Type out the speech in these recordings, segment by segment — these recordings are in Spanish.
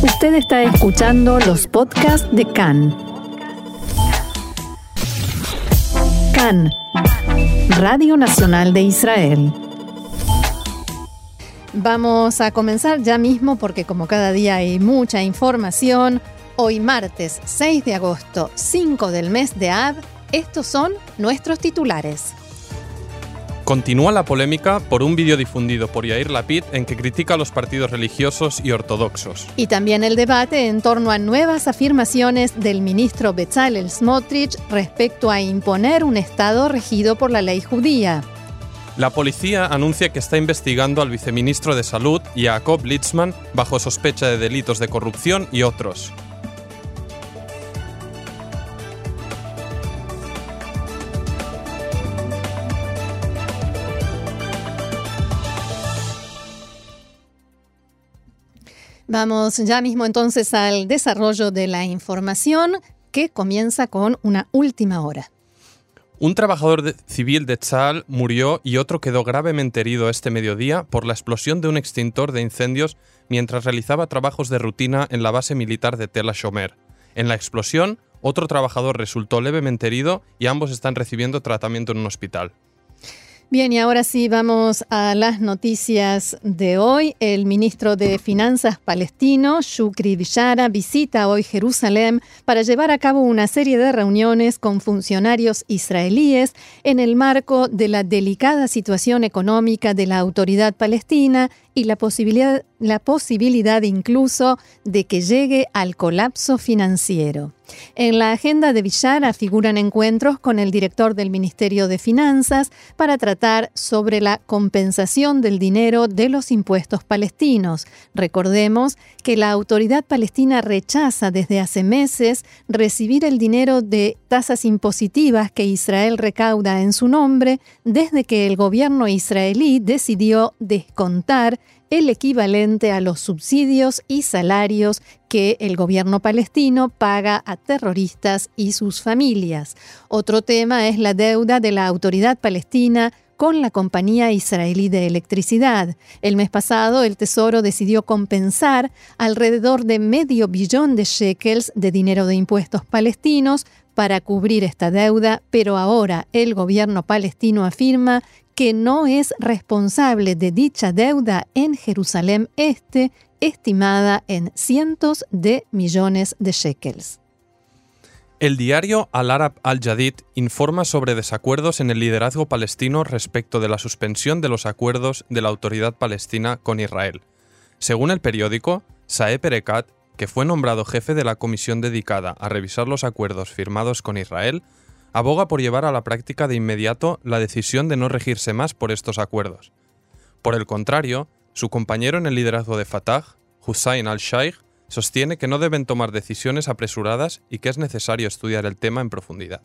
Usted está escuchando los podcasts de CAN. CAN, Radio Nacional de Israel. Vamos a comenzar ya mismo porque como cada día hay mucha información, hoy martes 6 de agosto, 5 del mes de Ab, estos son nuestros titulares. Continúa la polémica por un vídeo difundido por Yair Lapid en que critica a los partidos religiosos y ortodoxos. Y también el debate en torno a nuevas afirmaciones del ministro Bezalel Smotrich respecto a imponer un Estado regido por la ley judía. La policía anuncia que está investigando al viceministro de Salud, Jacob Litzman, bajo sospecha de delitos de corrupción y otros. Vamos ya mismo entonces al desarrollo de la información que comienza con una última hora. Un trabajador civil de Tzal murió y otro quedó gravemente herido este mediodía por la explosión de un extintor de incendios mientras realizaba trabajos de rutina en la base militar de Tel Shomer. En la explosión, otro trabajador resultó levemente herido y ambos están recibiendo tratamiento en un hospital. Bien, y ahora sí vamos a las noticias de hoy. El ministro de Finanzas palestino, Shukri Bishara, visita hoy Jerusalén para llevar a cabo una serie de reuniones con funcionarios israelíes en el marco de la delicada situación económica de la autoridad palestina y la posibilidad, la posibilidad incluso de que llegue al colapso financiero. En la agenda de Villara figuran encuentros con el director del Ministerio de Finanzas para tratar sobre la compensación del dinero de los impuestos palestinos. Recordemos que la autoridad palestina rechaza desde hace meses recibir el dinero de tasas impositivas que Israel recauda en su nombre desde que el gobierno israelí decidió descontar el equivalente a los subsidios y salarios que el gobierno palestino paga a terroristas y sus familias. Otro tema es la deuda de la autoridad palestina con la compañía israelí de electricidad. El mes pasado, el Tesoro decidió compensar alrededor de medio billón de shekels de dinero de impuestos palestinos para cubrir esta deuda, pero ahora el gobierno palestino afirma que no es responsable de dicha deuda en Jerusalén Este, estimada en cientos de millones de shekels. El diario Al Arab Al Jadid informa sobre desacuerdos en el liderazgo palestino respecto de la suspensión de los acuerdos de la autoridad palestina con Israel. Según el periódico, Saeb Erekat, que fue nombrado jefe de la comisión dedicada a revisar los acuerdos firmados con Israel, aboga por llevar a la práctica de inmediato la decisión de no regirse más por estos acuerdos. Por el contrario, su compañero en el liderazgo de Fatah, Hussein al-Shaikh, sostiene que no deben tomar decisiones apresuradas y que es necesario estudiar el tema en profundidad.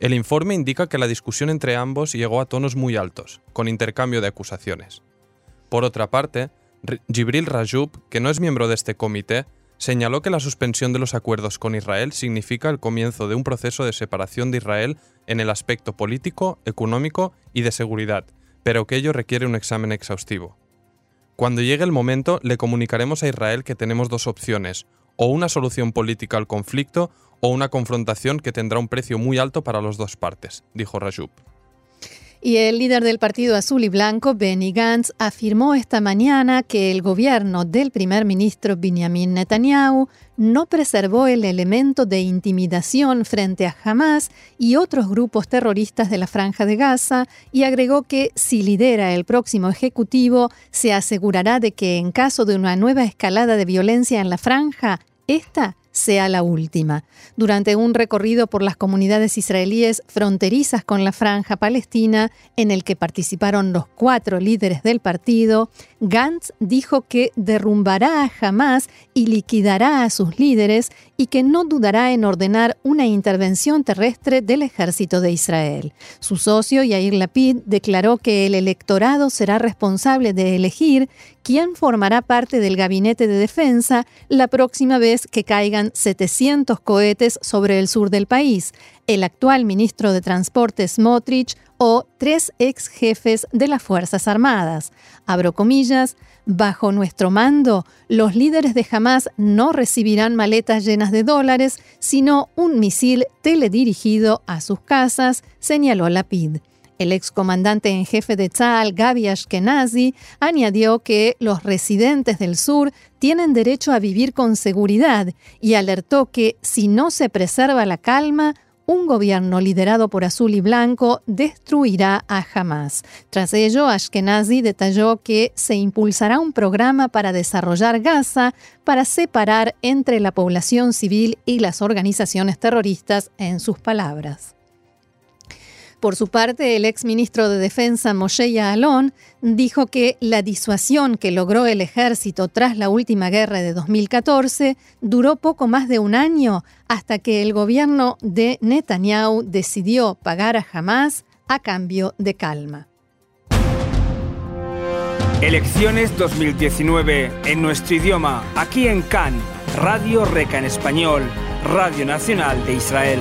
El informe indica que la discusión entre ambos llegó a tonos muy altos, con intercambio de acusaciones. Por otra parte, Jibril Rajub, que no es miembro de este comité, señaló que la suspensión de los acuerdos con Israel significa el comienzo de un proceso de separación de Israel en el aspecto político, económico y de seguridad, pero que ello requiere un examen exhaustivo. Cuando llegue el momento, le comunicaremos a Israel que tenemos dos opciones, o una solución política al conflicto o una confrontación que tendrá un precio muy alto para las dos partes, dijo Rajub. Y el líder del Partido Azul y Blanco, Benny Gantz, afirmó esta mañana que el gobierno del primer ministro Benjamin Netanyahu no preservó el elemento de intimidación frente a Hamas y otros grupos terroristas de la Franja de Gaza y agregó que si lidera el próximo ejecutivo se asegurará de que en caso de una nueva escalada de violencia en la franja, esta sea la última. Durante un recorrido por las comunidades israelíes fronterizas con la franja palestina, en el que participaron los cuatro líderes del partido, Gantz dijo que derrumbará a Hamas y liquidará a sus líderes y que no dudará en ordenar una intervención terrestre del ejército de Israel. Su socio, Yair Lapid, declaró que el electorado será responsable de elegir quién formará parte del gabinete de defensa la próxima vez que caigan 700 cohetes sobre el sur del país, el actual ministro de Transporte Smotrich o tres ex jefes de las Fuerzas Armadas. Abro comillas, Bajo nuestro mando, los líderes de Hamas no recibirán maletas llenas de dólares, sino un misil teledirigido a sus casas, señaló Lapid. El excomandante en jefe de Tzal, Gabi Ashkenazi, añadió que los residentes del sur tienen derecho a vivir con seguridad y alertó que si no se preserva la calma, un gobierno liderado por Azul y Blanco destruirá a Hamas. Tras ello, Ashkenazi detalló que se impulsará un programa para desarrollar Gaza para separar entre la población civil y las organizaciones terroristas, en sus palabras. Por su parte, el exministro de Defensa Moshe Yaalon dijo que la disuasión que logró el ejército tras la última guerra de 2014 duró poco más de un año hasta que el gobierno de Netanyahu decidió pagar a Hamas a cambio de calma. Elecciones 2019 en nuestro idioma, aquí en Cannes, Radio Reca en español, Radio Nacional de Israel.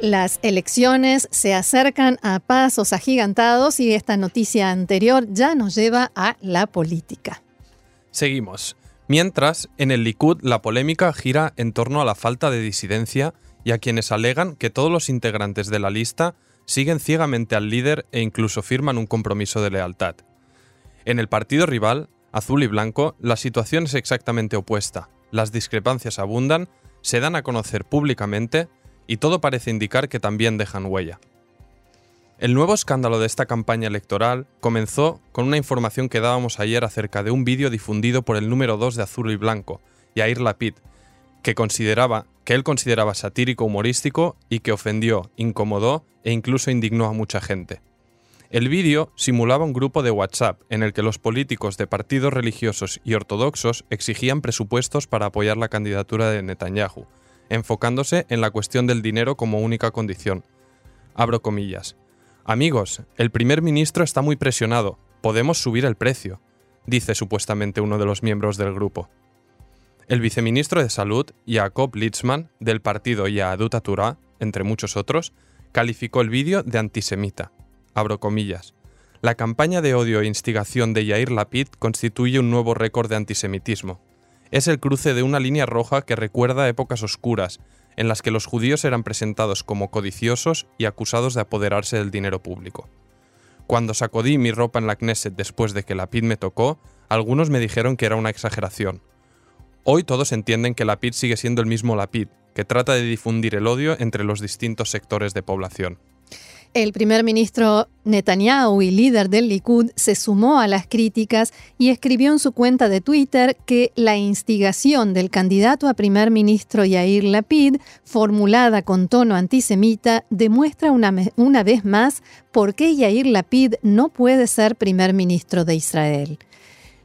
Las elecciones se acercan a pasos agigantados y esta noticia anterior ya nos lleva a la política. Seguimos. Mientras, en el Likud la polémica gira en torno a la falta de disidencia y a quienes alegan que todos los integrantes de la lista siguen ciegamente al líder e incluso firman un compromiso de lealtad. En el partido rival, azul y blanco, la situación es exactamente opuesta. Las discrepancias abundan, se dan a conocer públicamente y todo parece indicar que también dejan huella. El nuevo escándalo de esta campaña electoral comenzó con una información que dábamos ayer acerca de un vídeo difundido por el número 2 de Azul y Blanco, Yair Lapid, que consideraba que él consideraba satírico humorístico y que ofendió, incomodó e incluso indignó a mucha gente. El vídeo simulaba un grupo de WhatsApp en el que los políticos de partidos religiosos y ortodoxos exigían presupuestos para apoyar la candidatura de Netanyahu, enfocándose en la cuestión del dinero como única condición. Abro comillas. Amigos, el primer ministro está muy presionado, podemos subir el precio, dice supuestamente uno de los miembros del grupo. El viceministro de Salud, Jacob Litzman, del partido Yahadut Torah, entre muchos otros, calificó el vídeo de antisemita. Abro comillas. La campaña de odio e instigación de Yair Lapid constituye un nuevo récord de antisemitismo, es el cruce de una línea roja que recuerda épocas oscuras, en las que los judíos eran presentados como codiciosos y acusados de apoderarse del dinero público. Cuando sacudí mi ropa en la Knesset después de que la PID me tocó, algunos me dijeron que era una exageración. Hoy todos entienden que la PID sigue siendo el mismo Lapid, que trata de difundir el odio entre los distintos sectores de población. El primer ministro Netanyahu y líder del Likud se sumó a las críticas y escribió en su cuenta de Twitter que la instigación del candidato a primer ministro Yair Lapid, formulada con tono antisemita, demuestra una, vez más por qué Yair Lapid no puede ser primer ministro de Israel.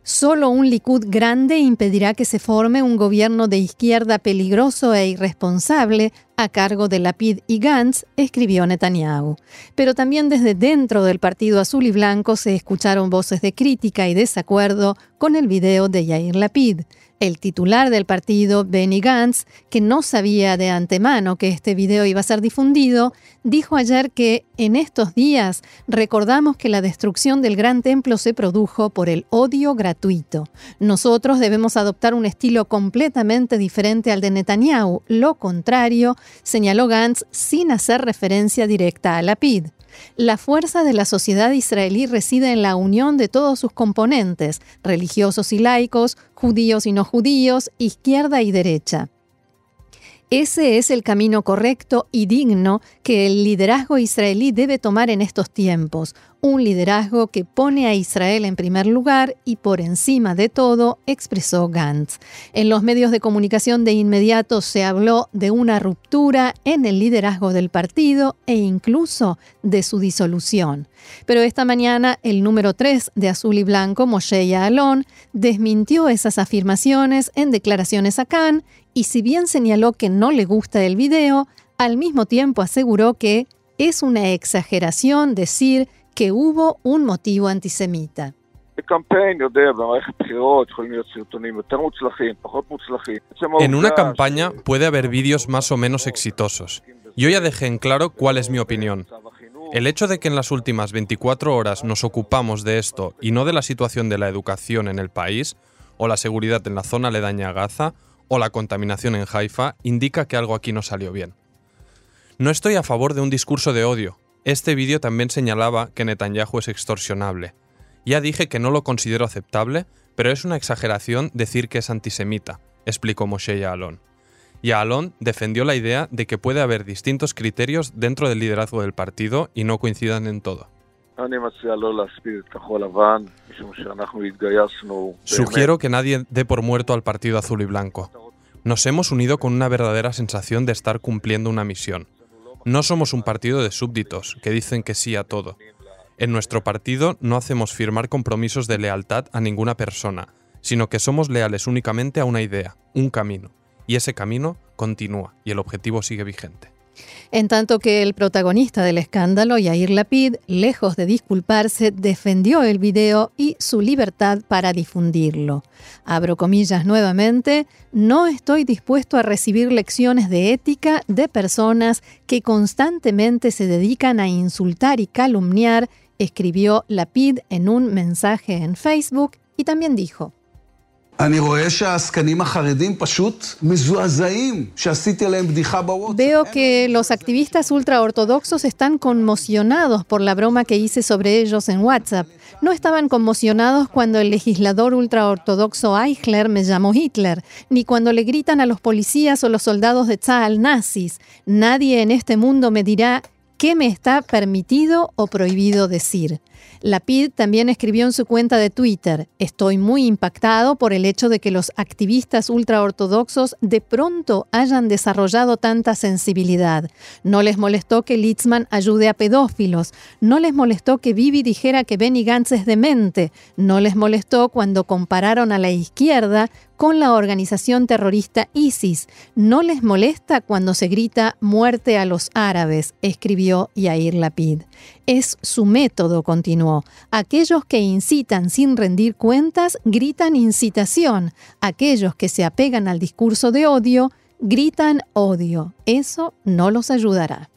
Solo un Likud grande impedirá que se forme un gobierno de izquierda peligroso e irresponsable a cargo de Lapid y Gantz, escribió Netanyahu. Pero también desde dentro del Partido Azul y Blanco se escucharon voces de crítica y desacuerdo con el video de Yair Lapid. El titular del partido, Benny Gantz, que no sabía de antemano que este video iba a ser difundido, dijo ayer que en estos días recordamos que la destrucción del gran templo se produjo por el odio gratuito. Nosotros debemos adoptar un estilo completamente diferente al de Netanyahu, lo contrario, señaló Gantz sin hacer referencia directa a Lapid. La fuerza de la sociedad israelí reside en la unión de todos sus componentes, religiosos y laicos, judíos y no judíos, izquierda y derecha. Ese es el camino correcto y digno que el liderazgo israelí debe tomar en estos tiempos, un liderazgo que pone a Israel en primer lugar y por encima de todo, expresó Gantz. En los medios de comunicación de inmediato se habló de una ruptura en el liderazgo del partido e incluso de su disolución. Pero esta mañana el número 3 de Azul y Blanco, Moshe Yaalon, desmintió esas afirmaciones en declaraciones a Cannes y si bien señaló que no le gusta el video, al mismo tiempo aseguró que es una exageración decir que hubo un motivo antisemita. En una campaña puede haber vídeos más o menos exitosos. Yo ya dejé en claro cuál es mi opinión. El hecho de que en las últimas 24 horas nos ocupamos de esto y no de la situación de la educación en el país, o la seguridad en la zona aledaña a Gaza, o la contaminación en Haifa, indica que algo aquí no salió bien. No estoy a favor de un discurso de odio. Este vídeo también señalaba que Netanyahu es extorsionable. Ya dije que no lo considero aceptable, pero es una exageración decir que es antisemita, explicó Moshe Yaalon. Yaalon defendió la idea de que puede haber distintos criterios dentro del liderazgo del partido y no coincidan en todo. Sugiero que nadie dé por muerto al Partido Azul y Blanco. Nos hemos unido con una verdadera sensación de estar cumpliendo una misión. No somos un partido de súbditos que dicen que sí a todo. En nuestro partido no hacemos firmar compromisos de lealtad a ninguna persona, sino que somos leales únicamente a una idea, un camino. Y ese camino continúa y el objetivo sigue vigente. En tanto que el protagonista del escándalo, Yair Lapid, lejos de disculparse, defendió el video y su libertad para difundirlo. Abro comillas nuevamente, no estoy dispuesto a recibir lecciones de ética de personas que constantemente se dedican a insultar y calumniar escribió Lapid en un mensaje en Facebook y también dijo, Veo que los activistas ultraortodoxos están conmocionados por la broma que hice sobre ellos en WhatsApp. No estaban conmocionados cuando el legislador ultraortodoxo Eichler me llamó Hitler, ni cuando le gritan a los policías o los soldados de Tzal nazis. Nadie en este mundo me dirá qué me está permitido o prohibido decir. Lapid también escribió en su cuenta de Twitter, estoy muy impactado por el hecho de que los activistas ultraortodoxos de pronto hayan desarrollado tanta sensibilidad. No les molestó que Litzman ayude a pedófilos, no les molestó que Bibi dijera que Benny Gantz es demente, no les molestó cuando compararon a la izquierda con la organización terrorista ISIS. No les molesta cuando se grita muerte a los árabes, escribió Yair Lapid. Es su método, Aquellos que incitan sin rendir cuentas gritan incitación. Aquellos que se apegan al discurso de odio gritan odio. Eso no los ayudará.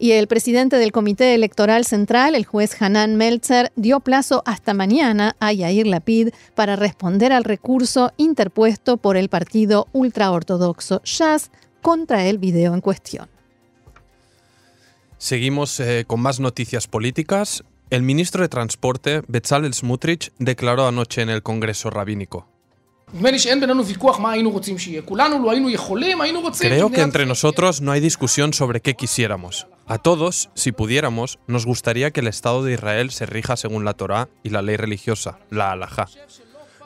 Y el presidente del Comité Electoral Central, el juez Hanan Meltzer, dio plazo hasta mañana a Yair Lapid para responder al recurso interpuesto por el partido ultraortodoxo Shas contra el video en cuestión. Seguimos eh, con más noticias políticas. El ministro de Transporte, Bezalel Smutrich, declaró anoche en el Congreso Rabínico. Creo que entre nosotros no hay discusión sobre qué quisiéramos. A todos, si pudiéramos, nos gustaría que el Estado de Israel se rija según la Torá y la ley religiosa, la halajá.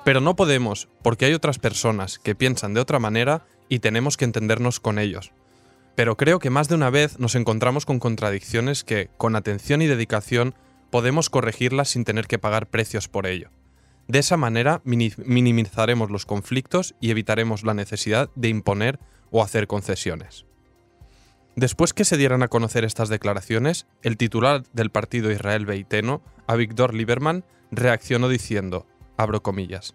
Pero no podemos, porque hay otras personas que piensan de otra manera y tenemos que entendernos con ellos. Pero creo que más de una vez nos encontramos con contradicciones que, con atención y dedicación, podemos corregirlas sin tener que pagar precios por ello. De esa manera minimizaremos los conflictos y evitaremos la necesidad de imponer o hacer concesiones. Después que se dieran a conocer estas declaraciones, el titular del partido Israel Beiteno, Avigdor Lieberman, reaccionó diciendo, abro comillas,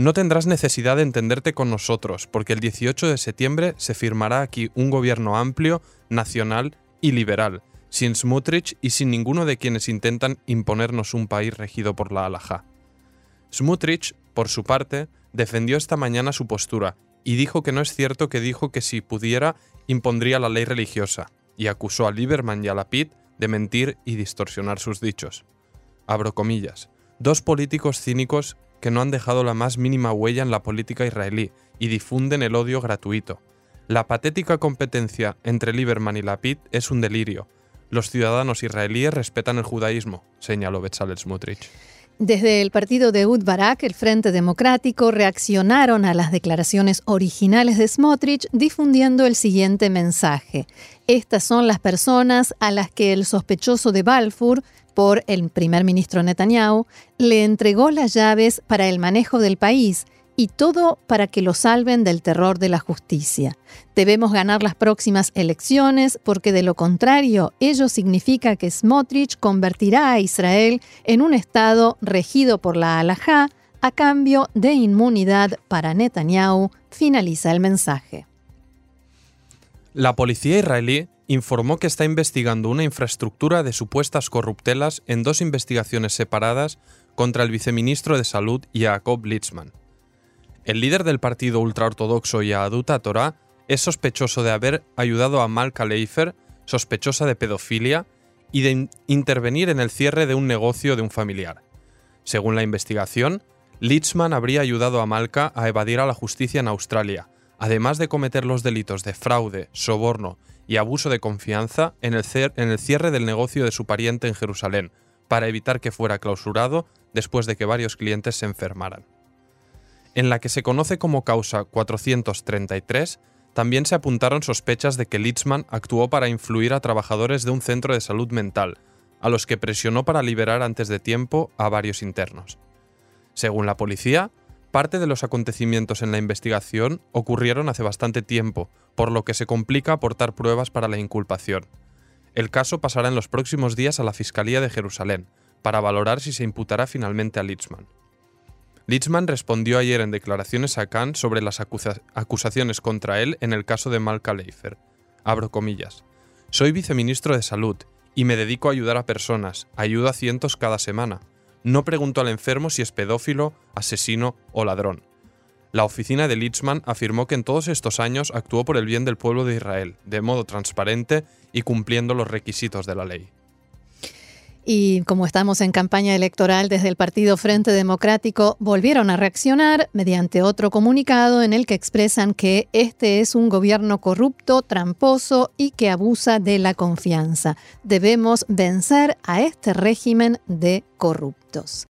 no tendrás necesidad de entenderte con nosotros, porque el 18 de septiembre se firmará aquí un gobierno amplio, nacional y liberal, sin Smutrich y sin ninguno de quienes intentan imponernos un país regido por la halajá. Smutrich, por su parte, defendió esta mañana su postura y dijo que no es cierto que dijo que si pudiera impondría la ley religiosa, y acusó a Lieberman y a Lapid de mentir y distorsionar sus dichos. Abro comillas. Dos políticos cínicos que no han dejado la más mínima huella en la política israelí y difunden el odio gratuito. La patética competencia entre Lieberman y Lapid es un delirio. Los ciudadanos israelíes respetan el judaísmo, señaló Bezalel Smotrich. Desde el partido de Ud Barak, el Frente Democrático, reaccionaron a las declaraciones originales de Smotrich difundiendo el siguiente mensaje. Estas son las personas a las que el sospechoso de Balfour, por el primer ministro Netanyahu, le entregó las llaves para el manejo del país y todo para que lo salven del terror de la justicia. Debemos ganar las próximas elecciones porque de lo contrario ello significa que Smotrich convertirá a Israel en un Estado regido por la halajá a cambio de inmunidad para Netanyahu, finaliza el mensaje. La policía israelí informó que está investigando una infraestructura de supuestas corruptelas en dos investigaciones separadas contra el viceministro de Salud Jacob Litzman. El líder del partido ultraortodoxo Yahaduta Torah es sospechoso de haber ayudado a Malka Leifer, sospechosa de pedofilia, y de intervenir en el cierre de un negocio de un familiar. Según la investigación, Litzman habría ayudado a Malka a evadir a la justicia en Australia, además de cometer los delitos de fraude, soborno y abuso de confianza en el, cierre del negocio de su pariente en Jerusalén, para evitar que fuera clausurado después de que varios clientes se enfermaran en la que se conoce como causa 433, también se apuntaron sospechas de que Litzman actuó para influir a trabajadores de un centro de salud mental, a los que presionó para liberar antes de tiempo a varios internos. Según la policía, parte de los acontecimientos en la investigación ocurrieron hace bastante tiempo, por lo que se complica aportar pruebas para la inculpación. El caso pasará en los próximos días a la Fiscalía de Jerusalén, para valorar si se imputará finalmente a Litzman. Litzman respondió ayer en declaraciones a Khan sobre las acusaciones contra él en el caso de Malka Leifer. Abro comillas. Soy viceministro de Salud y me dedico a ayudar a personas. Ayudo a cientos cada semana. No pregunto al enfermo si es pedófilo, asesino o ladrón. La oficina de Litzman afirmó que en todos estos años actuó por el bien del pueblo de Israel, de modo transparente y cumpliendo los requisitos de la ley. Y como estamos en campaña electoral desde el Partido Frente Democrático, volvieron a reaccionar mediante otro comunicado en el que expresan que este es un gobierno corrupto, tramposo y que abusa de la confianza. Debemos vencer a este régimen de corruptos.